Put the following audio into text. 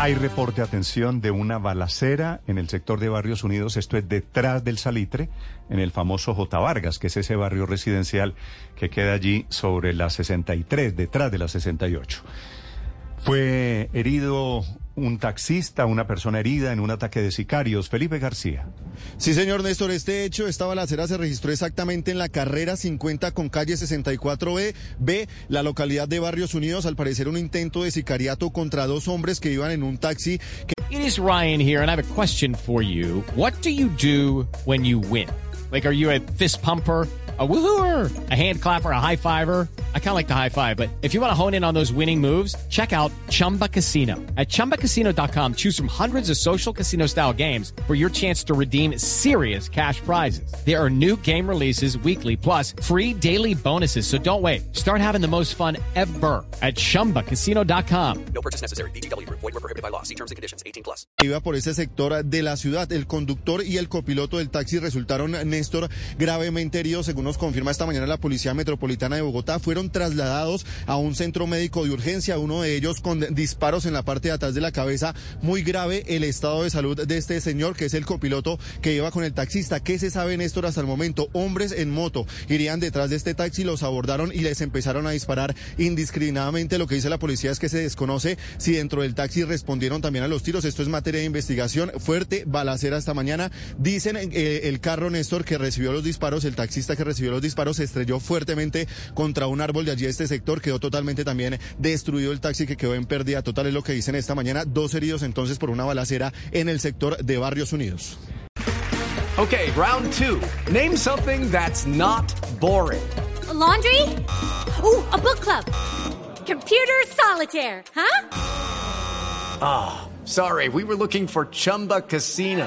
Hay reporte, atención, de una balacera en el sector de Barrios Unidos. Esto es detrás del Salitre, en el famoso J. Vargas, que es ese barrio residencial que queda allí sobre la 63, detrás de la 68. Fue herido un taxista, una persona herida en un ataque de sicarios. Felipe García. Sí, señor Néstor, este hecho, esta balacera se registró exactamente en la carrera 50 con calle 64B, B, la localidad de Barrios Unidos. Al parecer, un intento de sicariato contra dos hombres que iban en un taxi. Que... It is Ryan here, and I have a question for you. What do you do when you win? Like, are you a fist pumper? a woohooer, a hand clapper, a high fiver. I kind of like the high five, but if you want to hone in on those winning moves, check out Chumba Casino. At ChumbaCasino.com, choose from hundreds of social casino style games for your chance to redeem serious cash prizes. There are new game releases weekly, plus free daily bonuses. So don't wait. Start having the most fun ever at ChumbaCasino.com. No purchase necessary. BGW. Void were prohibited by law. See terms and conditions. 18 plus. Iba por ese sector de la ciudad. El conductor y el copiloto del taxi resultaron, Néstor, gravemente heridos, según nos confirma esta mañana la Policía Metropolitana de Bogotá, fueron trasladados a un centro médico de urgencia, uno de ellos con disparos en la parte de atrás de la cabeza, muy grave el estado de salud de este señor, que es el copiloto que iba con el taxista. ¿Qué se sabe, Néstor, hasta el momento? Hombres en moto irían detrás de este taxi, los abordaron y les empezaron a disparar indiscriminadamente. Lo que dice la policía es que se desconoce si dentro del taxi respondieron también a los tiros. Esto es materia de investigación. Fuerte balacera esta mañana. Dicen eh, el carro, Néstor, que recibió los disparos, el taxista que recibió los disparos se estrelló fuertemente contra un árbol de allí este sector, quedó totalmente también destruido el taxi que quedó en pérdida total, es lo que dicen esta mañana, dos heridos entonces por una balacera en el sector de Barrios Unidos. Okay, round two. Name something that's not boring. A laundry? Ooh, a book club. Computer solitaire, huh? Ah, oh, sorry, we were looking for Chumba Casino.